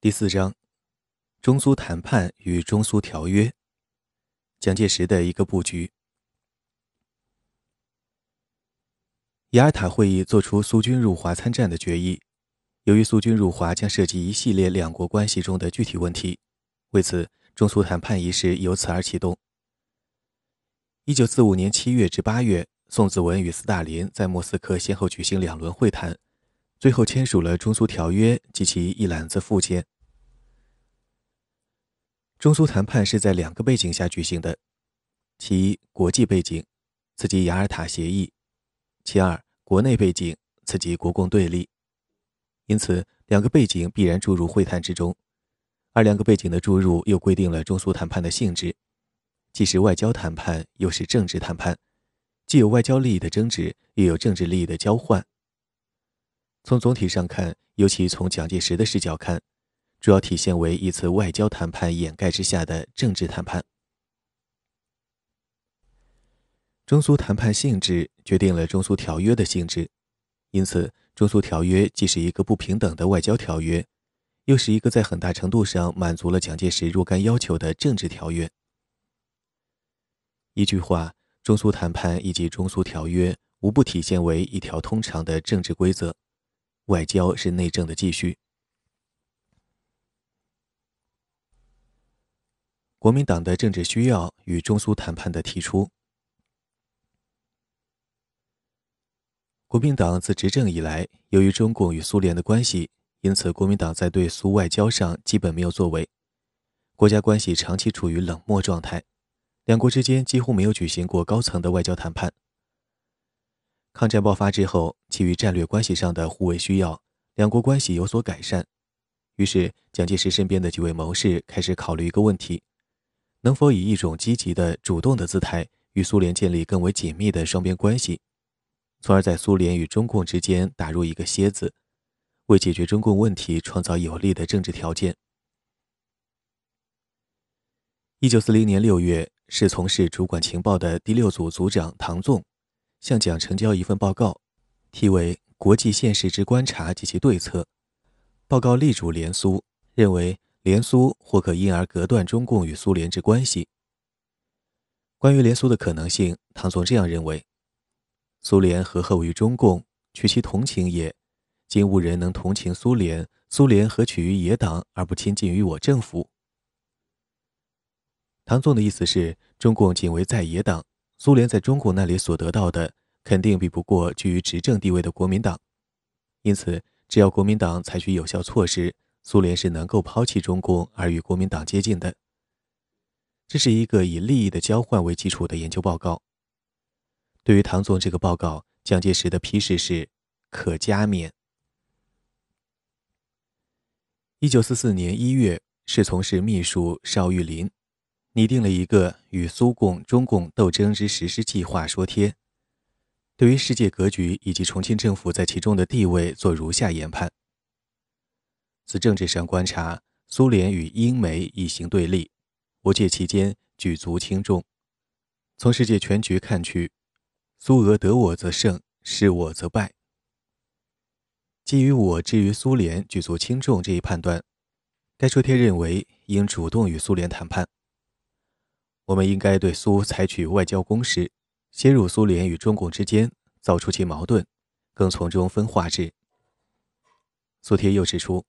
第四章，中苏谈判与中苏条约。蒋介石的一个布局。雅尔塔会议作出苏军入华参战的决议。由于苏军入华将涉及一系列两国关系中的具体问题，为此，中苏谈判仪式由此而启动。一九四五年七月至八月，宋子文与斯大林在莫斯科先后举行两轮会谈。最后签署了中苏条约及其一揽子附件。中苏谈判是在两个背景下举行的：其一，国际背景，刺激雅尔塔协议；其二，国内背景，刺激国共对立。因此，两个背景必然注入会谈之中，而两个背景的注入又规定了中苏谈判的性质，既是外交谈判，又是政治谈判，既有外交利益的争执，又有政治利益的交换。从总体上看，尤其从蒋介石的视角看，主要体现为一次外交谈判掩盖之下的政治谈判。中苏谈判性质决定了中苏条约的性质，因此，中苏条约既是一个不平等的外交条约，又是一个在很大程度上满足了蒋介石若干要求的政治条约。一句话，中苏谈判以及中苏条约无不体现为一条通常的政治规则。外交是内政的继续。国民党的政治需要与中苏谈判的提出。国民党自执政以来，由于中共与苏联的关系，因此国民党在对苏外交上基本没有作为，国家关系长期处于冷漠状态，两国之间几乎没有举行过高层的外交谈判。抗战爆发之后，基于战略关系上的互为需要，两国关系有所改善。于是，蒋介石身边的几位谋士开始考虑一个问题：能否以一种积极的、主动的姿态与苏联建立更为紧密的双边关系，从而在苏联与中共之间打入一个楔子，为解决中共问题创造有利的政治条件。一九四零年六月，是从事主管情报的第六组组长唐纵。向蒋呈交一份报告，题为《国际现实之观察及其对策》。报告力主联苏，认为联苏或可因而隔断中共与苏联之关系。关于联苏的可能性，唐总这样认为：苏联合后于中共，取其同情也。今无人能同情苏联，苏联何取于野党而不亲近于我政府？唐纵的意思是，中共仅为在野党。苏联在中共那里所得到的，肯定比不过居于执政地位的国民党，因此，只要国民党采取有效措施，苏联是能够抛弃中共而与国民党接近的。这是一个以利益的交换为基础的研究报告。对于唐总这个报告，蒋介石的批示是可加冕。一九四四年一月，是从事秘书邵玉林。拟定了一个与苏共、中共斗争之实施计划说帖，对于世界格局以及重庆政府在其中的地位做如下研判：自政治上观察，苏联与英美已行对立，我借其间举足轻重；从世界全局看去，苏俄得我则胜，失我则败。基于我之于苏联举足轻重这一判断，该说帖认为应主动与苏联谈判。我们应该对苏采取外交攻势，先入苏联与中共之间，造出其矛盾，更从中分化之。苏帖又指出，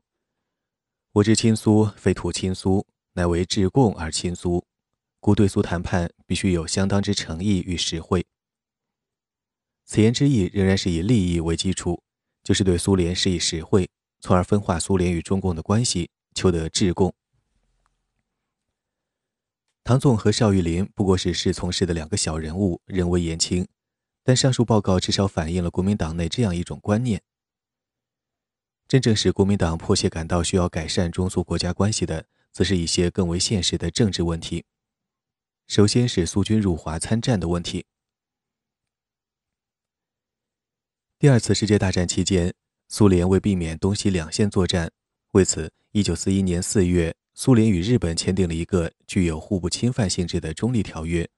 我之亲苏，非图亲苏，乃为治共而亲苏，故对苏谈判必须有相当之诚意与实惠。此言之意仍然是以利益为基础，就是对苏联施以实惠，从而分化苏联与中共的关系，求得治共。唐纵和邵玉林不过是侍从室的两个小人物，人微言轻，但上述报告至少反映了国民党内这样一种观念：真正使国民党迫切感到需要改善中苏国家关系的，则是一些更为现实的政治问题。首先是苏军入华参战的问题。第二次世界大战期间，苏联为避免东西两线作战，为此，1941年4月。苏联与日本签订了一个具有互不侵犯性质的中立条约，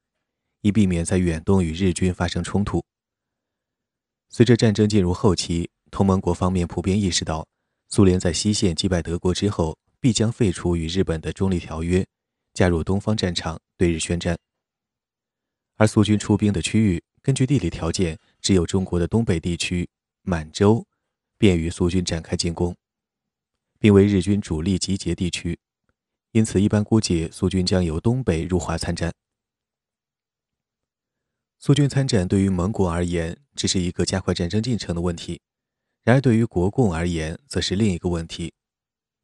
以避免在远东与日军发生冲突。随着战争进入后期，同盟国方面普遍意识到，苏联在西线击败德国之后，必将废除与日本的中立条约，加入东方战场对日宣战。而苏军出兵的区域，根据地理条件，只有中国的东北地区满洲，便于苏军展开进攻，并为日军主力集结地区，因此一般估计苏军将由东北入华参战。苏军参战对于盟国而言，只是一个加快战争进程的问题；然而对于国共而言，则是另一个问题：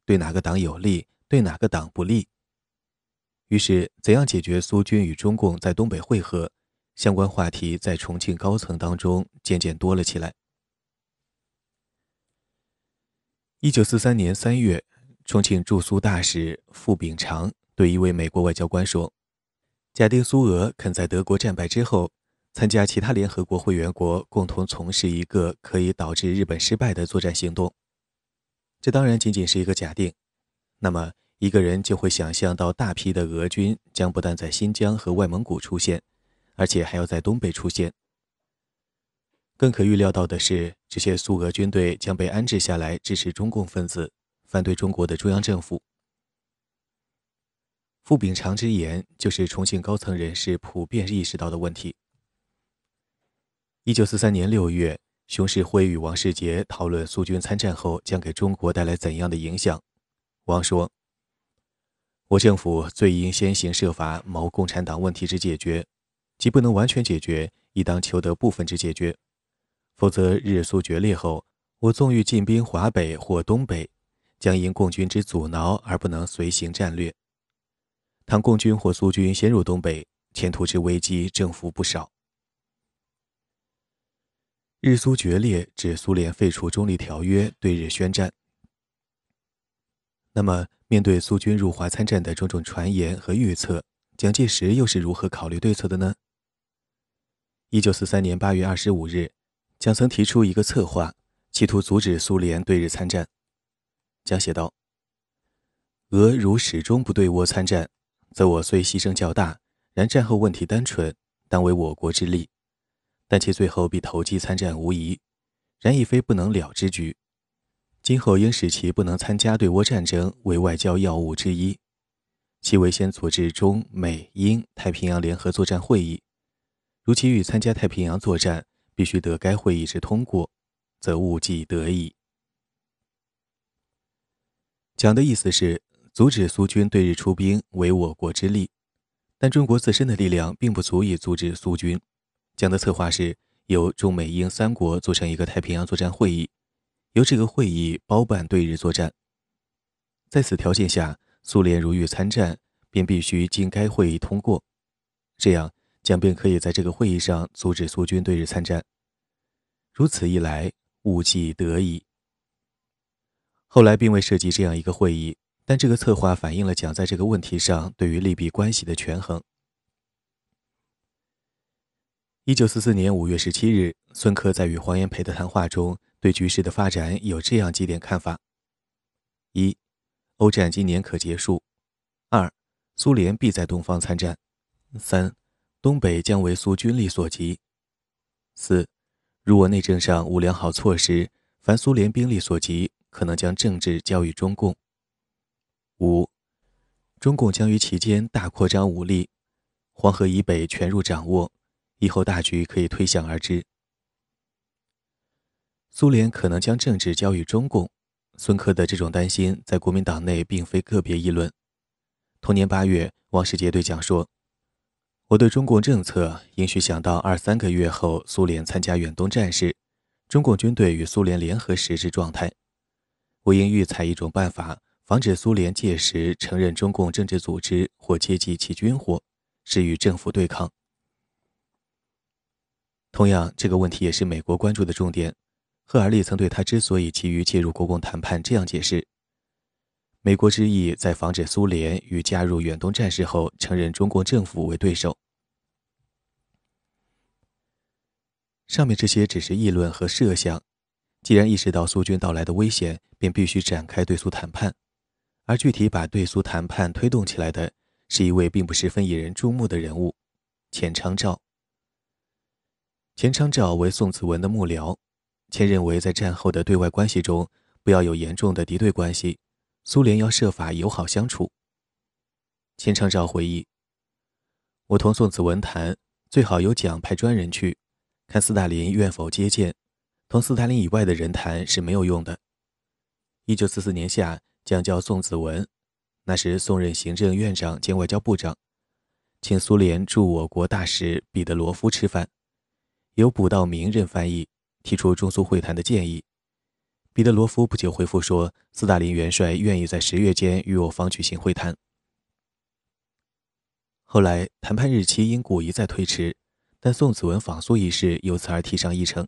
对哪个党有利，对哪个党不利。于是，怎样解决苏军与中共在东北会合？相关话题在重庆高层当中渐渐多了起来。一九四三年三月，重庆驻苏大使傅秉常对一位美国外交官说：“假定苏俄肯在德国战败之后。”参加其他联合国会员国共同从事一个可以导致日本失败的作战行动，这当然仅仅是一个假定。那么，一个人就会想象到大批的俄军将不但在新疆和外蒙古出现，而且还要在东北出现。更可预料到的是，这些苏俄军队将被安置下来支持中共分子，反对中国的中央政府。傅秉常之言，就是重庆高层人士普遍意识到的问题。一九四三年六月，熊式辉与王世杰讨论苏军参战后将给中国带来怎样的影响。王说：“我政府最应先行设法谋共产党问题之解决，即不能完全解决，亦当求得部分之解决。否则，日苏决裂后，我纵欲进兵华北或东北，将因共军之阻挠而不能随行战略。倘共军或苏军先入东北，前途之危机政府不少。”日苏决裂，指苏联废除中立条约，对日宣战。那么，面对苏军入华参战的种种传言和预测，蒋介石又是如何考虑对策的呢？一九四三年八月二十五日，蒋曾提出一个策划，企图阻止苏联对日参战。蒋写道：“俄如始终不对倭参战，则我虽牺牲较大，然战后问题单纯，当为我国之利。”但其最后必投机参战无疑，然亦非不能了之局。今后应使其不能参加对倭战争为外交要务之一。其为先组织中美英太平洋联合作战会议，如其欲参加太平洋作战，必须得该会议之通过，则务既得矣。讲的意思是阻止苏军对日出兵为我国之利，但中国自身的力量并不足以阻止苏军。讲的策划是由中美英三国组成一个太平洋作战会议，由这个会议包办对日作战。在此条件下，苏联如欲参战，便必须经该会议通过，这样蒋便可以在这个会议上阻止苏军对日参战。如此一来，务既得矣。后来并未设计这样一个会议，但这个策划反映了蒋在这个问题上对于利弊关系的权衡。一九四四年五月十七日，孙科在与黄炎培的谈话中，对局势的发展有这样几点看法：一、欧战今年可结束；二、苏联必在东方参战；三、东北将为苏军力所及；四、如我内政上无良好措施，凡苏联兵力所及，可能将政治交予中共；五、中共将于其间大扩张武力，黄河以北全入掌握。以后大局可以推想而知。苏联可能将政治交予中共，孙科的这种担心在国民党内并非个别议论。同年八月，王世杰对蒋说：“我对中共政策应许想到二三个月后苏联参加远东战事，中共军队与苏联联合时之状态。我应预采一种办法，防止苏联届时承认中共政治组织或接济其军火，是与政府对抗。”同样，这个问题也是美国关注的重点。赫尔利曾对他之所以急于介入国共谈判这样解释：美国之意在防止苏联与加入远东战事后承认中共政府为对手。上面这些只是议论和设想。既然意识到苏军到来的危险，便必须展开对苏谈判。而具体把对苏谈判推动起来的，是一位并不十分引人注目的人物——钱昌照。钱昌照为宋子文的幕僚，钱认为在战后的对外关系中不要有严重的敌对关系，苏联要设法友好相处。钱昌照回忆：“我同宋子文谈，最好有奖派专人去，看斯大林愿否接见。同斯大林以外的人谈是没有用的。”一九四四年夏，将叫宋子文，那时宋任行政院长兼外交部长，请苏联驻我国大使彼得罗夫吃饭，由卜道明任翻译，提出中苏会谈的建议。彼得罗夫不久回复说，斯大林元帅愿意在十月间与我方举行会谈。后来谈判日期因故一再推迟，但宋子文访苏一事由此而提上议程。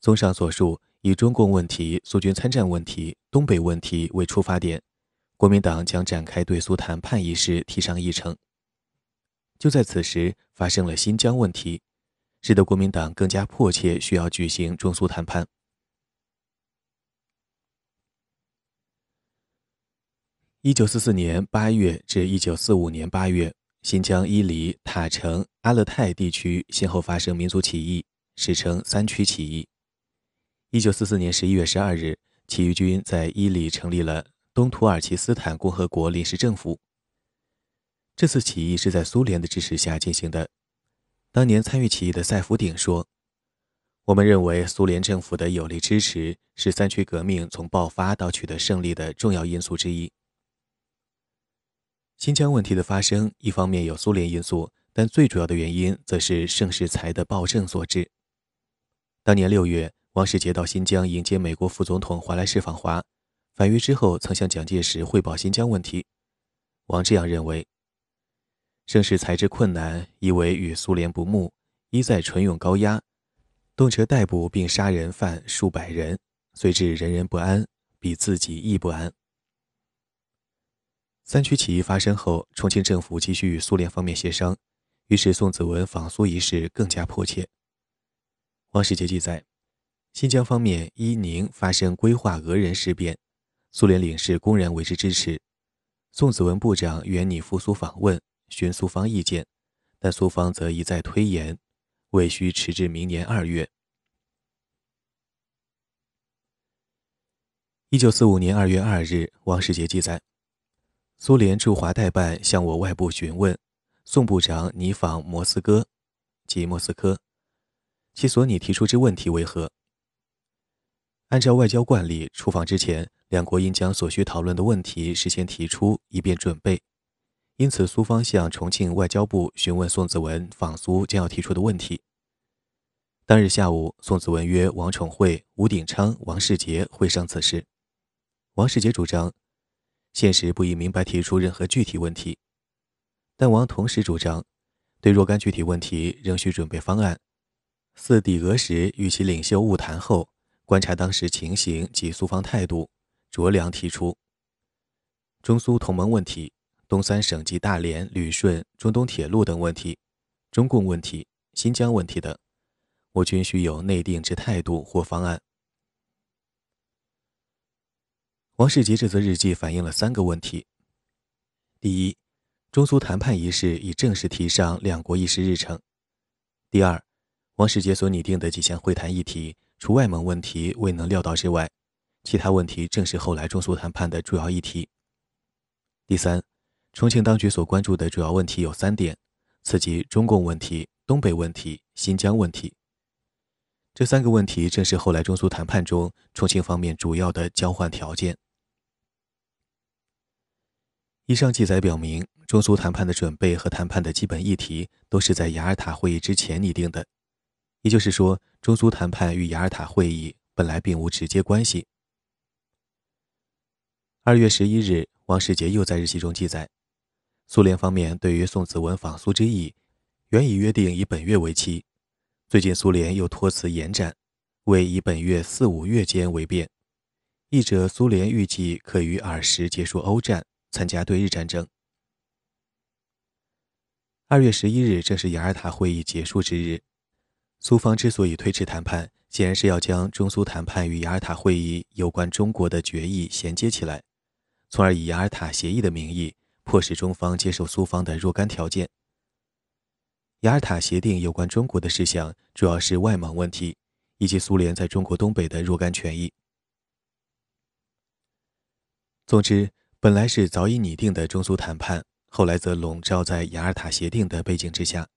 综上所述。以中共问题、苏军参战问题、东北问题为出发点，国民党将展开对苏谈判一事提上议程。就在此时，发生了新疆问题，使得国民党更加迫切需要举行中苏谈判。一九四四年八月至一九四五年八月，新疆伊犁、塔城、阿勒泰地区先后发生民族起义，史称“三区起义”。一九四四年十一月十二日，起义军在伊犁成立了东土耳其斯坦共和国临时政府。这次起义是在苏联的支持下进行的。当年参与起义的塞福鼎说：“我们认为苏联政府的有力支持是三区革命从爆发到取得胜利的重要因素之一。”新疆问题的发生，一方面有苏联因素，但最主要的原因则是盛世才的暴政所致。当年六月。王世杰到新疆迎接美国副总统华莱士访华，返约之后曾向蒋介石汇报新疆问题。王这样认为：盛世才之困难，以为与苏联不睦，一再纯用高压，动辄逮捕并杀人犯数百人，虽致人人不安，比自己亦不安。三区起义发生后，重庆政府继续与苏联方面协商，于是宋子文访苏一事更加迫切。王世杰记载。新疆方面伊宁发生规划俄人事变，苏联领事公然为之支持。宋子文部长原拟赴苏访问，询苏方意见，但苏方则一再推延，未需迟至明年二月。一九四五年二月二日，王世杰记载，苏联驻华代办向我外部询问，宋部长拟访莫斯科，即莫斯科，其所拟提出之问题为何？按照外交惯例，出访之前，两国应将所需讨论的问题事先提出，以便准备。因此，苏方向重庆外交部询问宋子文访苏将要提出的问题。当日下午，宋子文约王宠惠、吴鼎昌、王世杰会商此事。王世杰主张，现时不宜明白提出任何具体问题，但王同时主张，对若干具体问题仍需准备方案。四抵俄时与其领袖晤谈后。观察当时情形及苏方态度，酌量提出中苏同盟问题、东三省及大连、旅顺、中东铁路等问题、中共问题、新疆问题等，我均需有内定之态度或方案。王世杰这则日记反映了三个问题：第一，中苏谈判一事已正式提上两国议事日程；第二，王世杰所拟定的几项会谈议题。除外蒙问题未能料到之外，其他问题正是后来中苏谈判的主要议题。第三，重庆当局所关注的主要问题有三点，此即中共问题、东北问题、新疆问题。这三个问题正是后来中苏谈判中重庆方面主要的交换条件。以上记载表明，中苏谈判的准备和谈判的基本议题都是在雅尔塔会议之前拟定的。也就是说，中苏谈判与雅尔塔会议本来并无直接关系。二月十一日，王世杰又在日记中记载，苏联方面对于宋子文访苏之意，原已约定以本月为期，最近苏联又托辞延展，为以本月四五月间为便。译者苏联预计可于尔时结束欧战，参加对日战争。二月十一日正是雅尔塔会议结束之日。苏方之所以推迟谈判，显然是要将中苏谈判与雅尔塔会议有关中国的决议衔接起来，从而以雅尔塔协议的名义迫使中方接受苏方的若干条件。雅尔塔协定有关中国的事项主要是外蒙问题以及苏联在中国东北的若干权益。总之，本来是早已拟定的中苏谈判，后来则笼罩在雅尔塔协定的背景之下，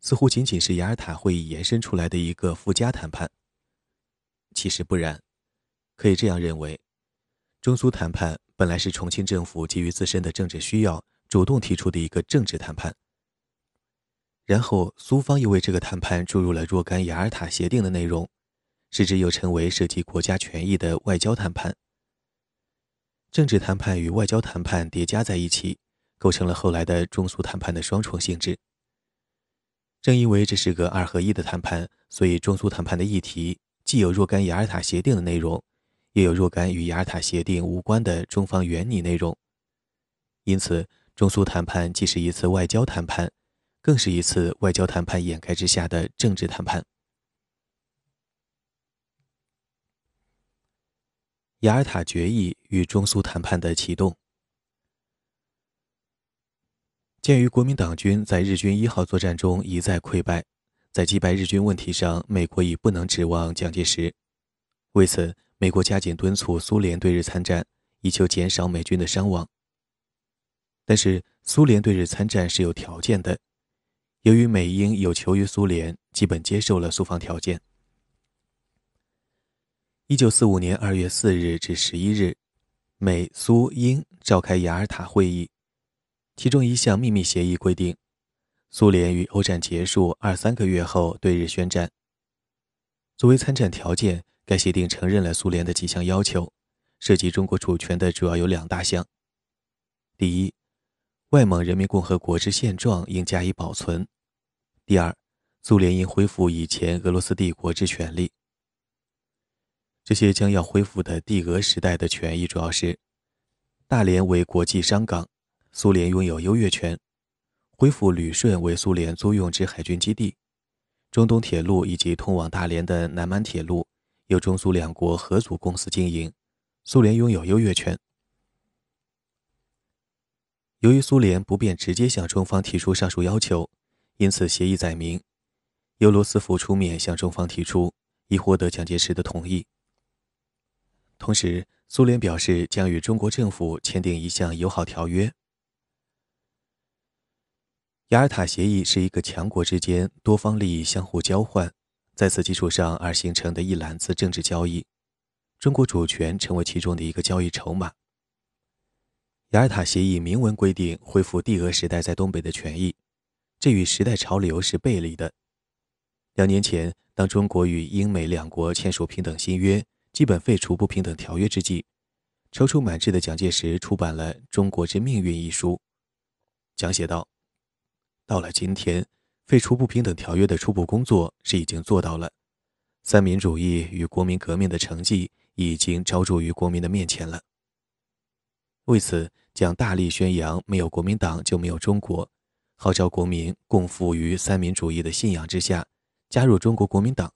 似乎仅仅是雅尔塔会议延伸出来的一个附加谈判。其实不然，可以这样认为，中苏谈判本来是重庆政府基于自身的政治需要主动提出的一个政治谈判，然后苏方又为这个谈判注入了若干雅尔塔协定的内容，使之又成为涉及国家权益的外交谈判。政治谈判与外交谈判叠加在一起，构成了后来的中苏谈判的双重性质。正因为这是个二合一的谈判，所以中苏谈判的议题既有若干雅尔塔协定的内容，也有若干与雅尔塔协定无关的中方原拟内容。因此，中苏谈判既是一次外交谈判，更是一次外交谈判掩盖之下的政治谈判。雅尔塔决议与中苏谈判的启动。鉴于国民党军在日军一号作战中一再溃败，在击败日军问题上，美国已不能指望蒋介石。为此，美国加紧敦促苏联对日参战，以求减少美军的伤亡。但是，苏联对日参战是有条件的，由于美英有求于苏联，基本接受了苏方条件。一九四五年二月四日至十一日，美苏英召开雅尔塔会议，其中一项秘密协议规定，苏联于欧战结束二三个月后对日宣战。作为参战条件，该协定承认了苏联的几项要求，涉及中国主权的主要有两大项：第一，外蒙人民共和国之现状应加以保存；第二，苏联应恢复以前俄罗斯帝国之权利。这些将要恢复的帝俄时代的权益主要是：大连为国际商港，苏联拥有优越权；恢复旅顺为苏联租用之海军基地；中东铁路以及通往大连的南满铁路由中苏两国合组公司经营，苏联拥有优越权。由于苏联不便直接向中方提出上述要求，因此协议载明，由罗斯福出面向中方提出，以获得蒋介石的同意。同时，苏联表示将与中国政府签订一项友好条约。雅尔塔协议是一个强国之间多方利益相互交换，在此基础上而形成的一揽子政治交易，中国主权成为其中的一个交易筹码。雅尔塔协议明文规定恢复帝俄时代在东北的权益，这与时代潮流是背离的。两年前，当中国与英美两国签署平等新约。基本废除不平等条约之际，踌躇满志的蒋介石出版了《中国之命运》一书，讲写道：“到了今天，废除不平等条约的初步工作是已经做到了，三民主义与国民革命的成绩已经昭著于国民的面前了。为此，将大力宣扬没有国民党就没有中国，号召国民共赴于三民主义的信仰之下，加入中国国民党。”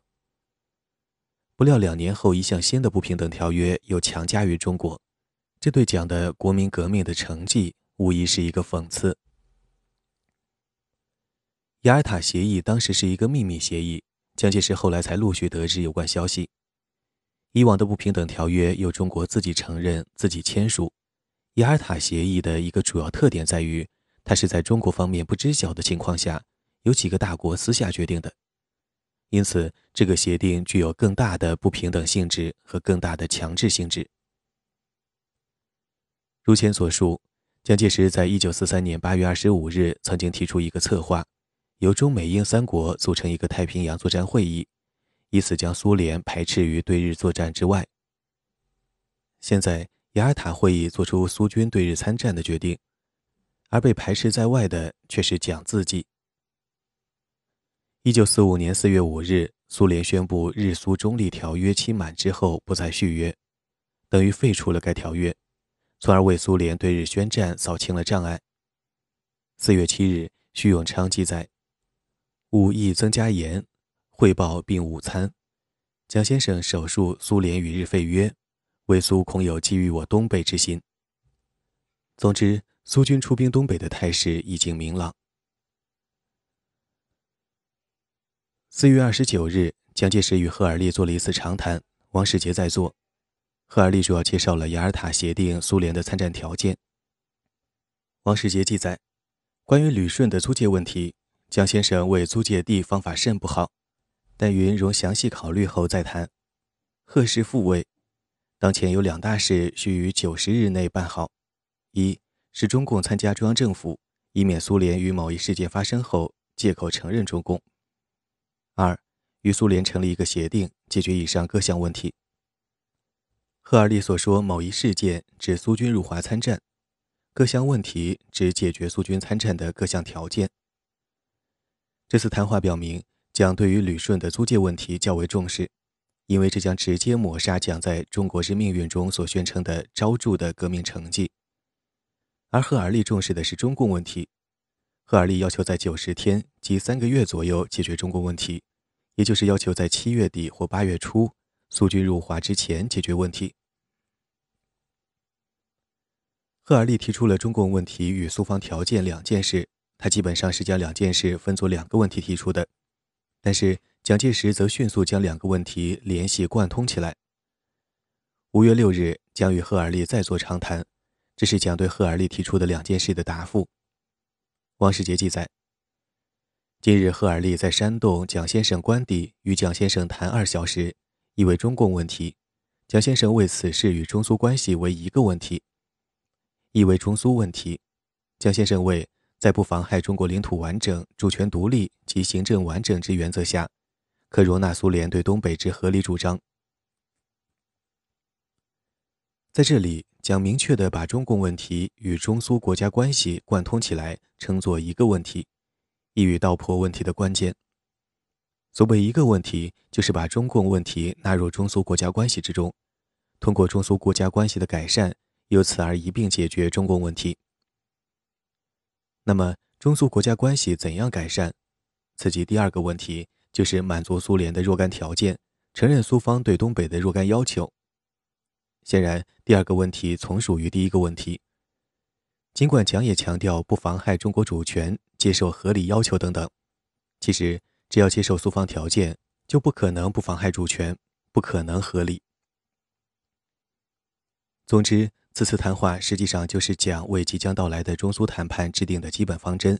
不料两年后，一项新的不平等条约又强加于中国，这对蒋的国民革命的成绩无疑是一个讽刺。雅尔塔协议当时是一个秘密协议，蒋介石后来才陆续得知有关消息。以往的不平等条约由中国自己承认、自己签署，雅尔塔协议的一个主要特点在于，它是在中国方面不知晓的情况下，由几个大国私下决定的。因此，这个协定具有更大的不平等性质和更大的强制性质。如前所述，蒋介石在一九四三年八月二十五日曾经提出一个策划，由中美英三国组成一个太平洋作战会议，以此将苏联排斥于对日作战之外。现在，雅尔塔会议作出苏军对日参战的决定，而被排斥在外的却是蒋自己。一九四五年四月五日，苏联宣布日苏中立条约期满之后不再续约，等于废除了该条约，从而为苏联对日宣战扫清了障碍。四月七日，徐永昌记载：“武义增加盐，汇报并午餐。蒋先生手述苏联与日废约，为苏恐有觊觎我东北之心。”总之，苏军出兵东北的态势已经明朗。四月二十九日，蒋介石与赫尔利做了一次长谈，王世杰在座。赫尔利主要介绍了雅尔塔协定苏联的参战条件。王世杰记载，关于旅顺的租界问题，蒋先生为租界地方法甚不好，但云容详细考虑后再谈。贺氏复位，当前有两大事需于九十日内办好：一是中共参加中央政府，以免苏联于某一事件发生后借口承认中共；二与苏联成立一个协定，解决以上各项问题。赫尔利所说某一事件指苏军入华参战，各项问题指解决苏军参战的各项条件。这次谈话表明，蒋对于旅顺的租界问题较为重视。因为这将直接抹杀蒋在中国之命运中所宣称的昭著的革命成绩，而赫尔利重视的是中共问题。赫尔利要求在九十天及三个月左右解决中共问题，也就是要求在七月底或八月初苏军入华之前解决问题。赫尔利提出了中共问题与苏方条件两件事，他基本上是将两件事分作两个问题提出的，但是。蒋介石则迅速将两个问题联系贯通起来。五月六日，蒋与赫尔利再做长谈，这是蒋对赫尔利提出的两件事的答复。王世杰记载：今日赫尔利在山洞蒋先生官邸与蒋先生谈二小时，意为中共问题。蒋先生为此事与中苏关系为一个问题，意为中苏问题。蒋先生为在不妨害中国领土完整、主权独立及行政完整之原则下。可容纳苏联对东北之合理主张。在这里，将明确地把中共问题与中苏国家关系贯通起来，称作一个问题，一语道破问题的关键。所谓一个问题，就是把中共问题纳入中苏国家关系之中，通过中苏国家关系的改善，由此而一并解决中共问题。那么，中苏国家关系怎样改善？此即第二个问题。就是满足苏联的若干条件，承认苏方对东北的若干要求。显然，第二个问题从属于第一个问题。尽管蒋也强调不妨害中国主权、接受合理要求等等，其实只要接受苏方条件，就不可能不妨害主权，不可能合理。总之，此次谈话实际上就是蒋为即将到来的中苏谈判制定的基本方针，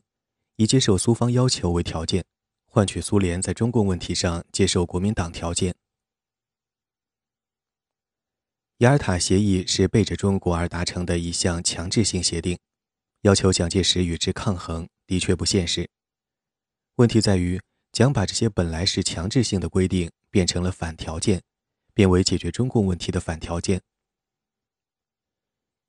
以接受苏方要求为条件。换取苏联在中共问题上接受国民党条件。雅尔塔协议是背着中国而达成的一项强制性协定，要求蒋介石与之抗衡，的确不现实。问题在于，蒋把这些本来是强制性的规定变成了反条件，变为解决中共问题的反条件。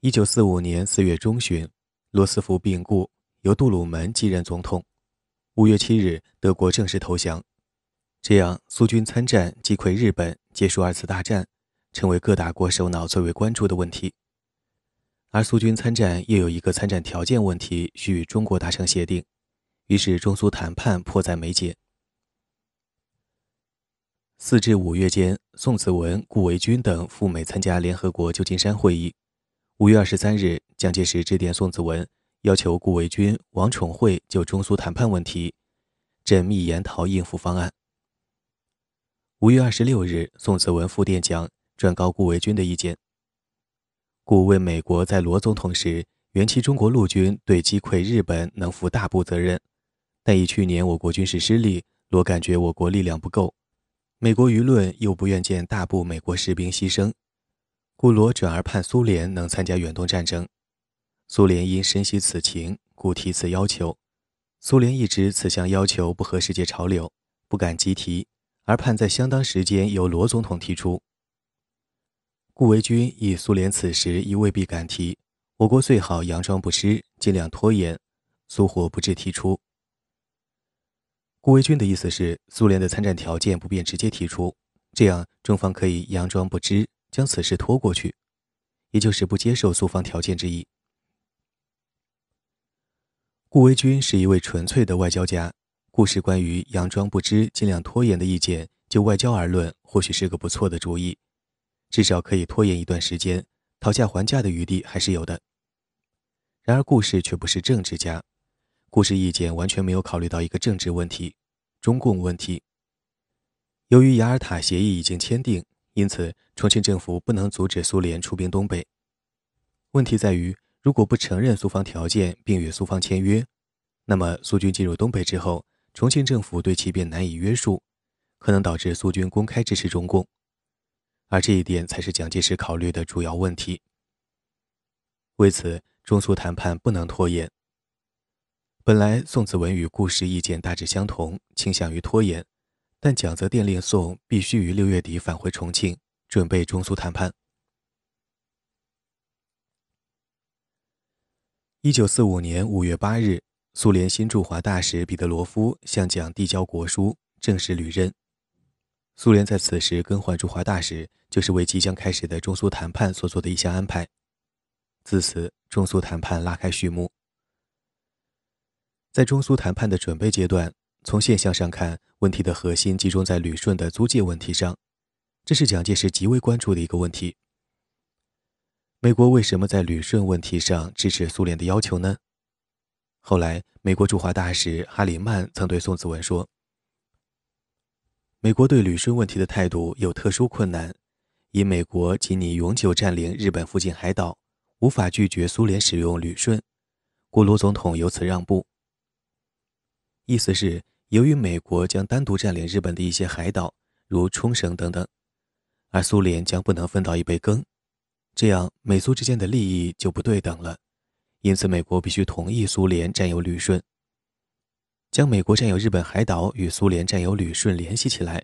一九四五年四月中旬，罗斯福病故，由杜鲁门继任总统。五月七日，德国正式投降，这样苏军参战击溃日本，结束二次大战，成为各大国首脑最为关注的问题。而苏军参战又有一个参战条件问题需与中国达成协定，于是中苏谈判迫在眉睫。四至五月间，宋子文、顾维钧等赴美参加联合国旧金山会议。五月二十三日，蒋介石致电宋子文。要求顾维钧、王宠惠就中苏谈判问题缜密研讨应付方案。五月二十六日，宋子文复电讲，转告顾维钧的意见。顾为美国在罗总统时原其中国陆军对击溃日本能负大部责任，但以去年我国军事失利，罗感觉我国力量不够，美国舆论又不愿见大部美国士兵牺牲，故罗转而盼苏联能参加远东战争。苏联因深悉此情，故提此要求。苏联一直此项要求不合世界潮流，不敢急提，而盼在相当时间由罗总统提出。顾维钧以苏联此时亦未必敢提，我国最好佯装不知，尽量拖延，苏火不致提出。顾维钧的意思是，苏联的参战条件不便直接提出，这样中方可以佯装不知，将此事拖过去，也就是不接受苏方条件之一。顾维钧是一位纯粹的外交家，故事关于佯装不知、尽量拖延的意见，就外交而论，或许是个不错的主意，至少可以拖延一段时间，讨价还价的余地还是有的。然而，故事却不是政治家，故事意见完全没有考虑到一个政治问题——中共问题。由于雅尔塔协议已经签订，因此重庆政府不能阻止苏联出兵东北。问题在于，如果不承认苏方条件并与苏方签约，那么苏军进入东北之后，重庆政府对其便难以约束，可能导致苏军公开支持中共，而这一点才是蒋介石考虑的主要问题。为此，中苏谈判不能拖延。本来宋子文与顾时意见大致相同，倾向于拖延，但蒋则电令宋必须于六月底返回重庆，准备中苏谈判。一九四五年五月八日。苏联新驻华大使彼得罗夫向蒋递交国书，正式履任。苏联在此时更换驻华大使，就是为即将开始的中苏谈判所做的一项安排。自此，中苏谈判拉开序幕。在中苏谈判的准备阶段，从现象上看，问题的核心集中在旅顺的租界问题上，这是蒋介石极为关注的一个问题。美国为什么在旅顺问题上支持苏联的要求呢？后来，美国驻华大使哈里曼曾对宋子文说：“美国对旅顺问题的态度有特殊困难，因美国仅拟永久占领日本附近海岛，无法拒绝苏联使用旅顺，故罗总统由此让步。意思是，由于美国将单独占领日本的一些海岛，如冲绳等等，而苏联将不能分到一杯羹，这样美苏之间的利益就不对等了。”因此，美国必须同意苏联占有旅顺，将美国占有日本海岛与苏联占有旅顺联系起来。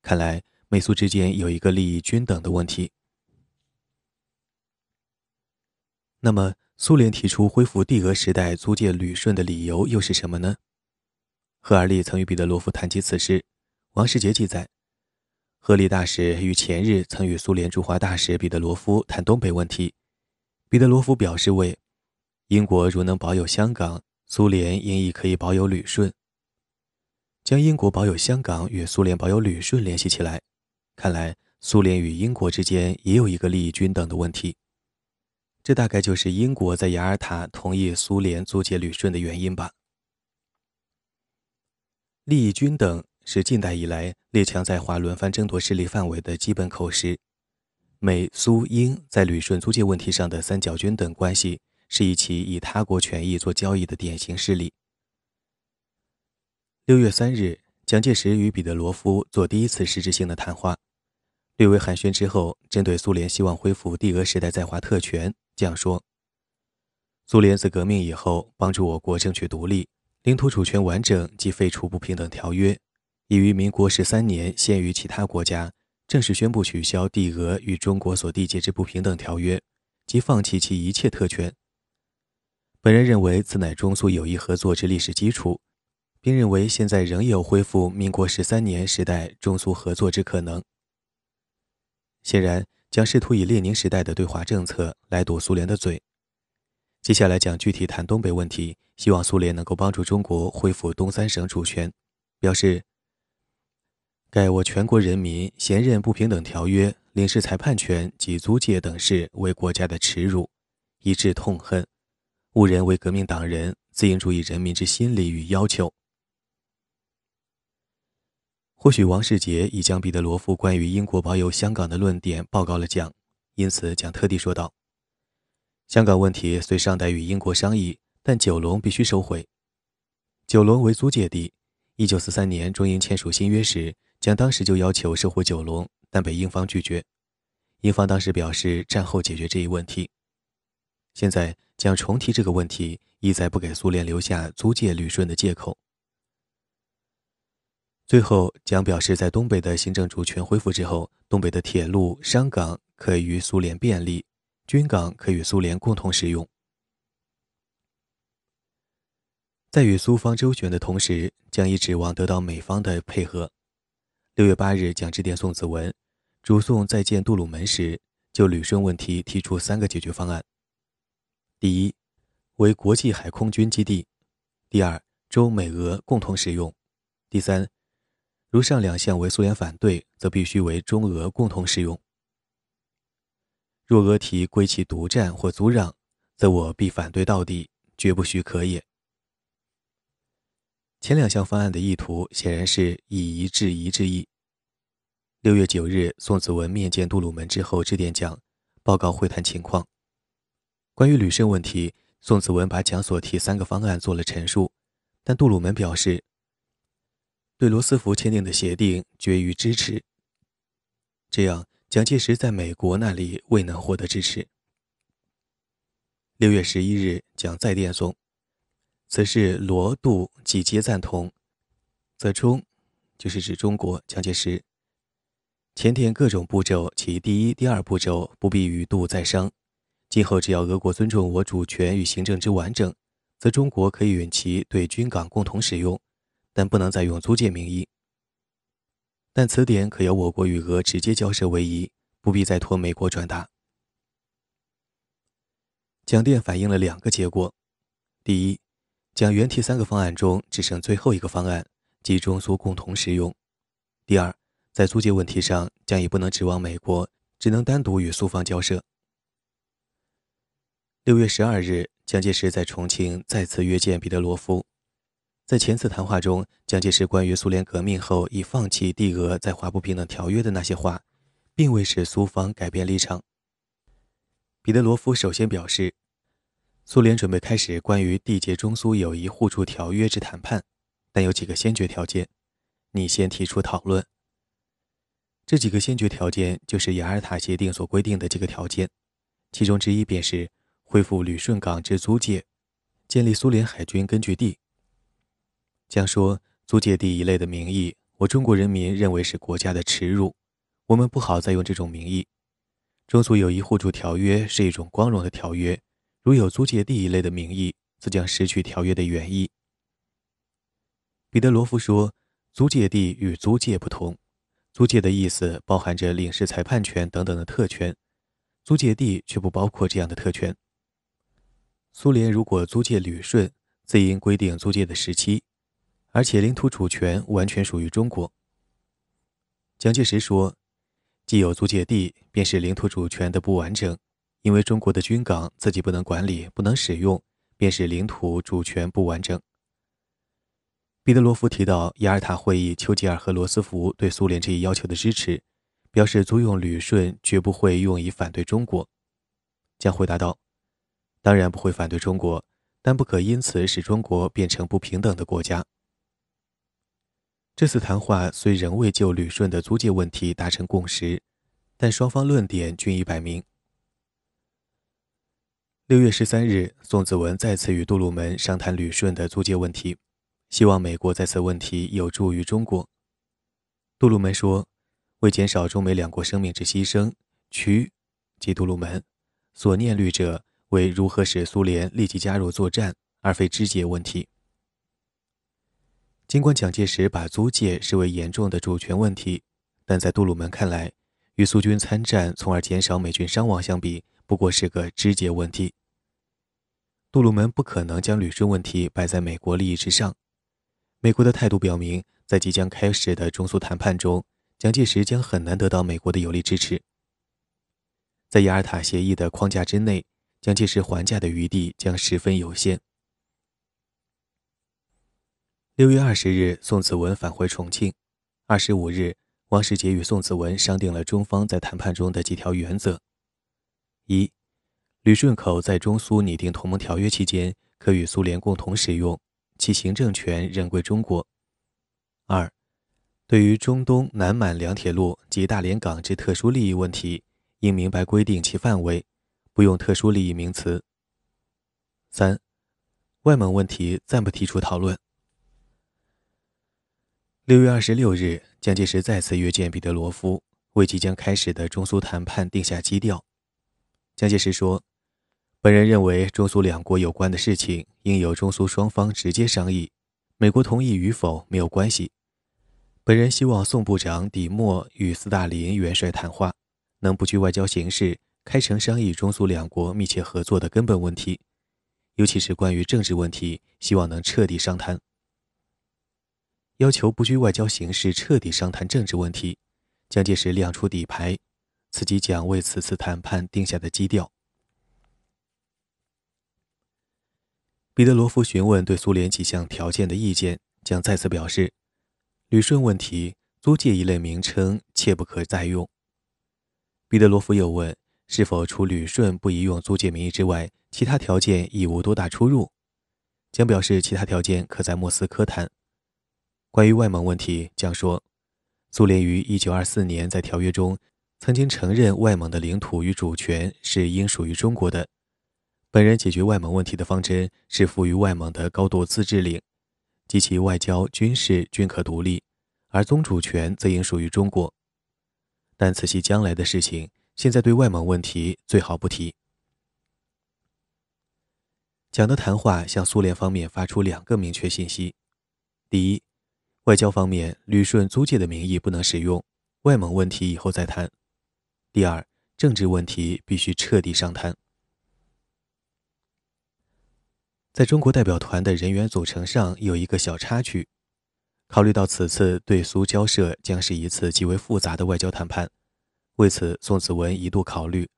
看来，美苏之间有一个利益均等的问题。那么，苏联提出恢复帝俄时代租借旅顺的理由又是什么呢？赫尔利曾与彼得罗夫谈及此事。王世杰记载，赫利大使于前日曾与苏联驻华大使彼得罗夫谈东北问题，彼得罗夫表示为。英国如能保有香港，苏联应亦可以保有旅顺。将英国保有香港与苏联保有旅顺联系起来，看来苏联与英国之间也有一个利益均等的问题。这大概就是英国在雅尔塔同意苏联租借旅顺的原因吧。利益均等是近代以来列强在华轮番争夺势力范围的基本口实。美、苏、英在旅顺租界问题上的三角均等关系。是一起以他国权益做交易的典型事例。六月三日，蒋介石与彼得罗夫做第一次实质性的谈话，略微寒暄之后，针对苏联希望恢复帝俄时代在华特权，这样说：“苏联自革命以后，帮助我国争取独立、领土主权完整及废除不平等条约，已于民国十三年限于其他国家正式宣布取消帝俄与中国所缔结之不平等条约，即放弃其一切特权。”本人认为，此乃中苏友谊合作之历史基础，并认为现在仍有恢复民国十三年时代中苏合作之可能。显然，将试图以列宁时代的对华政策来堵苏联的嘴。接下来讲具体谈东北问题，希望苏联能够帮助中国恢复东三省主权，表示：盖我全国人民嫌任不平等条约、领事裁判权及租界等事为国家的耻辱，以致痛恨。误人为革命党人，自应注意人民之心理与要求。或许王世杰已将彼得罗夫关于英国保有香港的论点报告了蒋，因此蒋特地说道：“香港问题虽尚待与英国商议，但九龙必须收回。九龙为租界地。一九四三年中英签署新约时，蒋当时就要求收回九龙，但被英方拒绝。英方当时表示战后解决这一问题。现在。”将重提这个问题，意在不给苏联留下租借旅顺的借口。最后，蒋表示，在东北的行政主权恢复之后，东北的铁路、商港可以与苏联便利，军港可与苏联共同使用。在与苏方周旋的同时，蒋已指望得到美方的配合。六月八日，蒋致电宋子文，主宋再见杜鲁门时，就旅顺问题提出三个解决方案。第一，为国际海空军基地；第二，中美俄共同使用；第三，如上两项为苏联反对，则必须为中俄共同使用。若俄提归其独占或租让，则我必反对到底，绝不许可也。前两项方案的意图显然是以夷制夷之意。六月九日，宋子文面见杜鲁门之后致电讲，报告会谈情况。关于旅顺问题，宋子文把蒋所提三个方案做了陈述，但杜鲁门表示，对罗斯福签订的协定绝予支持。这样，蒋介石在美国那里未能获得支持。六月十一日，蒋再电宋，此事罗杜几皆赞同，则中，就是指中国蒋介石。前田各种步骤，其第一、第二步骤不必与杜再商。今后只要俄国尊重我主权与行政之完整，则中国可以允其对军港共同使用，但不能再用租界名义。但此点可由我国与俄直接交涉为宜，不必再托美国转达。蒋电反映了两个结果：第一，将原提三个方案中只剩最后一个方案，即中苏共同使用；第二。在租界问题上，将已不能指望美国，只能单独与苏方交涉。六月十二日，蒋介石在重庆再次约见彼得罗夫。在前次谈话中，蒋介石关于苏联革命后已放弃帝俄在华不平等条约的那些话，并未使苏方改变立场。彼得罗夫首先表示，苏联准备开始关于缔结中苏友谊互助条约之谈判，但有几个先决条件，你先提出讨论。这几个先决条件就是雅尔塔协定所规定的几个条件，其中之一便是恢复旅顺港之租界，建立苏联海军根据地。将说租界地一类的名义，我中国人民认为是国家的耻辱，我们不好再用这种名义。中苏友谊互助条约是一种光荣的条约，如有租界地一类的名义，则将失去条约的原意。彼得罗夫说，租界地与租界不同。租界的意思包含着领事裁判权等等的特权，租界地却不包括这样的特权。苏联如果租借旅顺，自应规定租界的时期，而且领土主权完全属于中国。蒋介石说，既有租界地，便是领土主权的不完整，因为中国的军港自己不能管理、不能使用，便是领土主权不完整。彼得罗夫提到雅尔塔会议，丘吉尔和罗斯福对苏联这一要求的支持，表示租用旅顺绝不会用以反对中国。将回答道：“当然不会反对中国，但不可因此使中国变成不平等的国家。”这次谈话虽仍未就旅顺的租界问题达成共识，但双方论点均已摆明。六月十三日，宋子文再次与杜鲁门商谈旅顺的租界问题。希望美国在此问题有助于中国。杜鲁门说：“为减少中美两国生命之牺牲，渠即杜鲁门所念虑者为如何使苏联立即加入作战，而非肢解问题。”尽管蒋介石把租界视为严重的主权问题，但在杜鲁门看来，与苏军参战从而减少美军伤亡相比，不过是个肢解问题。杜鲁门不可能将旅顺问题摆在美国利益之上。美国的态度表明，在即将开始的中苏谈判中，蒋介石将很难得到美国的有力支持。在雅尔塔协议的框架之内，蒋介石还价的余地将十分有限。六月二十日，宋子文返回重庆。二十五日，王世杰与宋子文商定了中方在谈判中的几条原则：一、旅顺口在中苏拟定同盟条约期间，可与苏联共同使用。其行政权仍归中国。二，对于中东南满两铁路及大连港之特殊利益问题，应明白规定其范围，不用特殊利益名词。三，外蒙问题暂不提出讨论。六月二十六日，蒋介石再次约见彼得罗夫，为即将开始的中苏谈判定下基调。蒋介石说。本人认为，中苏两国有关的事情应由中苏双方直接商议，美国同意与否没有关系。本人希望宋部长底莫与斯大林元帅谈话，能不拘外交形式，开诚商议中苏两国密切合作的根本问题，尤其是关于政治问题，希望能彻底商谈。要求不拘外交形式，彻底商谈政治问题，蒋介石亮出底牌，此即蒋为此次谈判定下的基调。彼得罗夫询问对苏联几项条件的意见，将再次表示，旅顺问题租界一类名称切不可再用。彼得罗夫又问：是否除旅顺不宜用租界名义之外，其他条件已无多大出入？将表示其他条件可在莫斯科谈。关于外蒙问题，将说，苏联于1924年在条约中曾经承认外蒙的领土与主权是应属于中国的。本人解决外蒙问题的方针是赋予外蒙的高度自治领，及其外交、军事均可独立，而宗主权则应属于中国。但此系将来的事情，现在对外蒙问题最好不提。蒋的谈话向苏联方面发出两个明确信息：第一，外交方面，旅顺租界的名义不能使用，外蒙问题以后再谈；第二，政治问题必须彻底商谈。在中国代表团的人员组成上有一个小插曲，考虑到此次对苏交涉将是一次极为复杂的外交谈判，为此宋子文一度考虑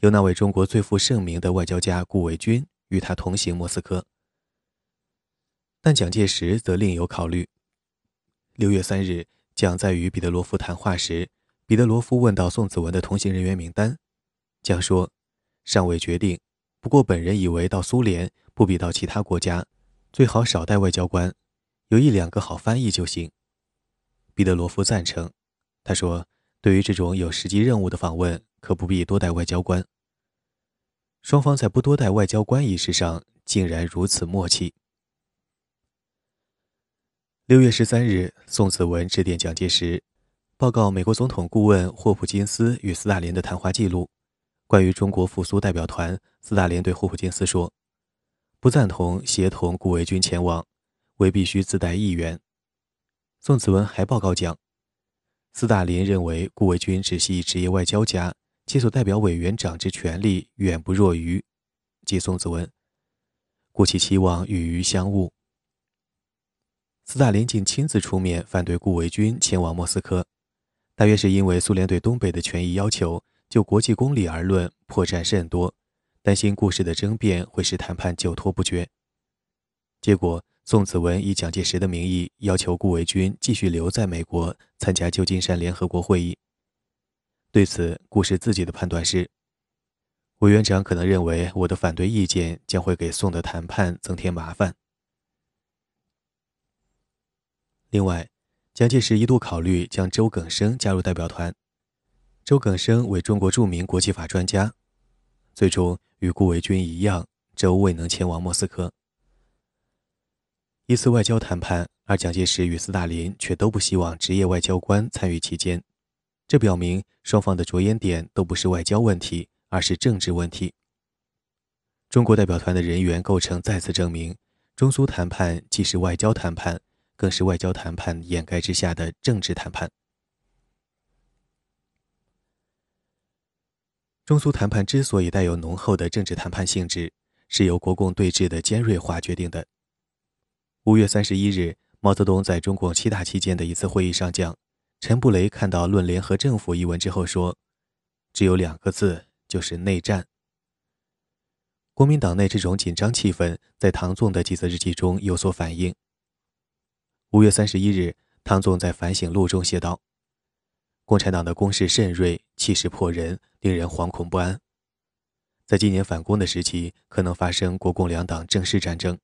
由那位中国最负盛名的外交家顾维钧与他同行莫斯科，但蒋介石则另有考虑。六月三日，蒋在与彼得罗夫谈话时，彼得罗夫问到宋子文的同行人员名单，蒋说：“尚未决定，不过本人以为到苏联。”不比到其他国家，最好少带外交官，有一两个好翻译就行。彼得罗夫赞成，他说：“对于这种有实际任务的访问，可不必多带外交官。”双方在不多带外交官一事上竟然如此默契。六月十三日，宋子文致电蒋介石，报告美国总统顾问霍普金斯与斯大林的谈话记录。关于中国复苏代表团，斯大林对霍普金斯说。不赞同协同顾维钧前往，为必须自带议员。宋子文还报告讲，斯大林认为顾维钧只系职业外交家，其所代表委员长之权力远不弱于，即宋子文，故其期望与于相误。斯大林竟亲自出面反对顾维钧前往莫斯科，大约是因为苏联对东北的权益要求，就国际公理而论，破绽甚多。担心故事的争辩会使谈判久拖不决，结果宋子文以蒋介石的名义要求顾维钧继续留在美国参加旧金山联合国会议。对此，顾氏自己的判断是：委员长可能认为我的反对意见将会给宋的谈判增添麻烦。另外，蒋介石一度考虑将周耿生加入代表团。周耿生为中国著名国际法专家，最终。与顾维钧一样，周未能前往莫斯科。一次外交谈判，而蒋介石与斯大林却都不希望职业外交官参与其间，这表明双方的着眼点都不是外交问题，而是政治问题。中国代表团的人员构成再次证明，中苏谈判既是外交谈判，更是外交谈判掩盖之下的政治谈判。中苏谈判之所以带有浓厚的政治谈判性质，是由国共对峙的尖锐化决定的。五月三十一日，毛泽东在中共七大期间的一次会议上讲，陈布雷看到《论联合政府》一文之后说：“只有两个字，就是内战。”国民党内这种紧张气氛在唐纵的几则日记中有所反映。五月三十一日，唐纵在反省录中写道。共产党的攻势甚锐，气势迫人，令人惶恐不安。在今年反攻的时期，可能发生国共两党正式战争。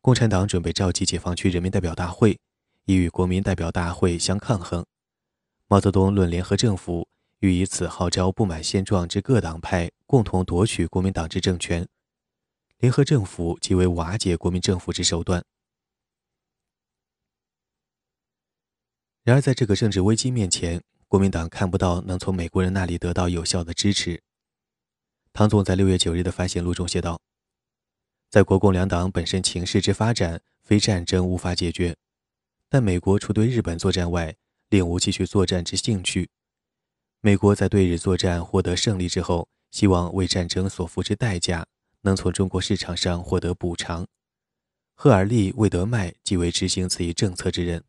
共产党准备召集解放区人民代表大会，以与国民代表大会相抗衡。毛泽东论联合政府，欲以此号召不满现状之各党派共同夺取国民党之政权。联合政府即为瓦解国民政府之手段。然而，在这个政治危机面前，国民党看不到能从美国人那里得到有效的支持。唐总在六月九日的反省录中写道：“在国共两党本身情势之发展，非战争无法解决，但美国除对日本作战外，另无继续作战之兴趣。美国在对日作战获得胜利之后，希望为战争所付之代价，能从中国市场上获得补偿。赫尔利·魏德迈即为执行此一政策之人。”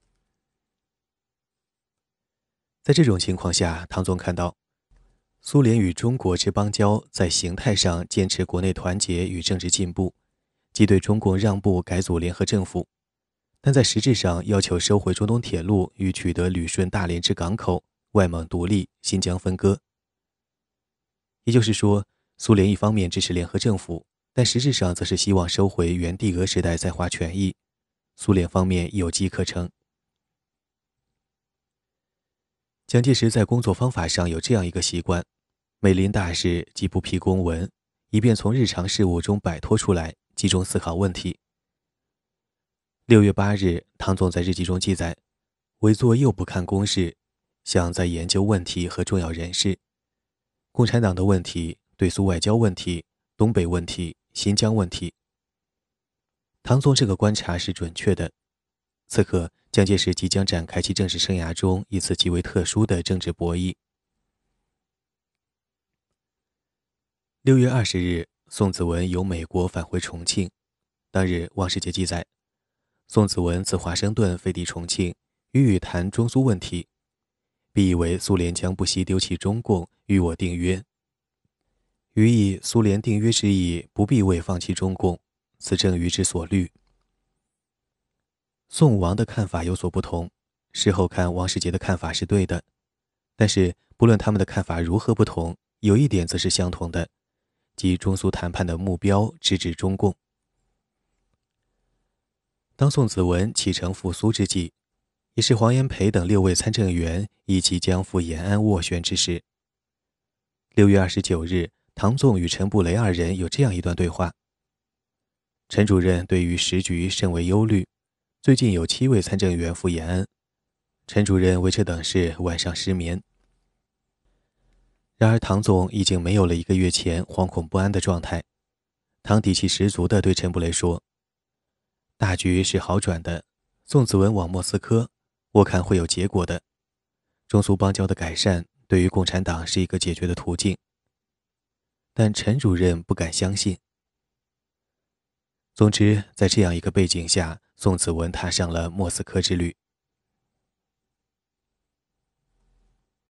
在这种情况下，唐总看到，苏联与中国之邦交在形态上坚持国内团结与政治进步，即对中共让步改组联合政府，但在实质上要求收回中东铁路与取得旅顺大连之港口、外蒙独立、新疆分割。也就是说，苏联一方面支持联合政府，但实质上则是希望收回原帝俄时代在华权益。苏联方面有机可乘。蒋介石在工作方法上有这样一个习惯：每临大事即不批公文，以便从日常事务中摆脱出来，集中思考问题。六月八日，唐总在日记中记载：“委座又不看公事，想在研究问题和重要人士。共产党的问题、对苏外交问题、东北问题、新疆问题。”唐总这个观察是准确的。此刻。蒋介石即将展开其政治生涯中一次极为特殊的政治博弈。六月二十日，宋子文由美国返回重庆。当日，王世杰记载，宋子文自华盛顿飞抵重庆，与谈中苏问题，必以为苏联将不惜丢弃中共与我订约，予以苏联订约之意，不必为放弃中共，此正于之所虑。宋王的看法有所不同，事后看王世杰的看法是对的，但是不论他们的看法如何不同，有一点则是相同的，即中苏谈判的目标直指中共。当宋子文启程赴苏之际，也是黄炎培等六位参政员一起将赴延安斡旋之时。六月二十九日，唐纵与陈布雷二人有这样一段对话：陈主任对于时局甚为忧虑。最近有七位参政员赴延安，陈主任为这等事晚上失眠。然而唐总已经没有了一个月前惶恐不安的状态，唐底气十足地对陈布雷说：“大局是好转的，宋子文往莫斯科，我看会有结果的。中苏邦交的改善对于共产党是一个解决的途径。”但陈主任不敢相信。总之，在这样一个背景下。宋子文踏上了莫斯科之旅。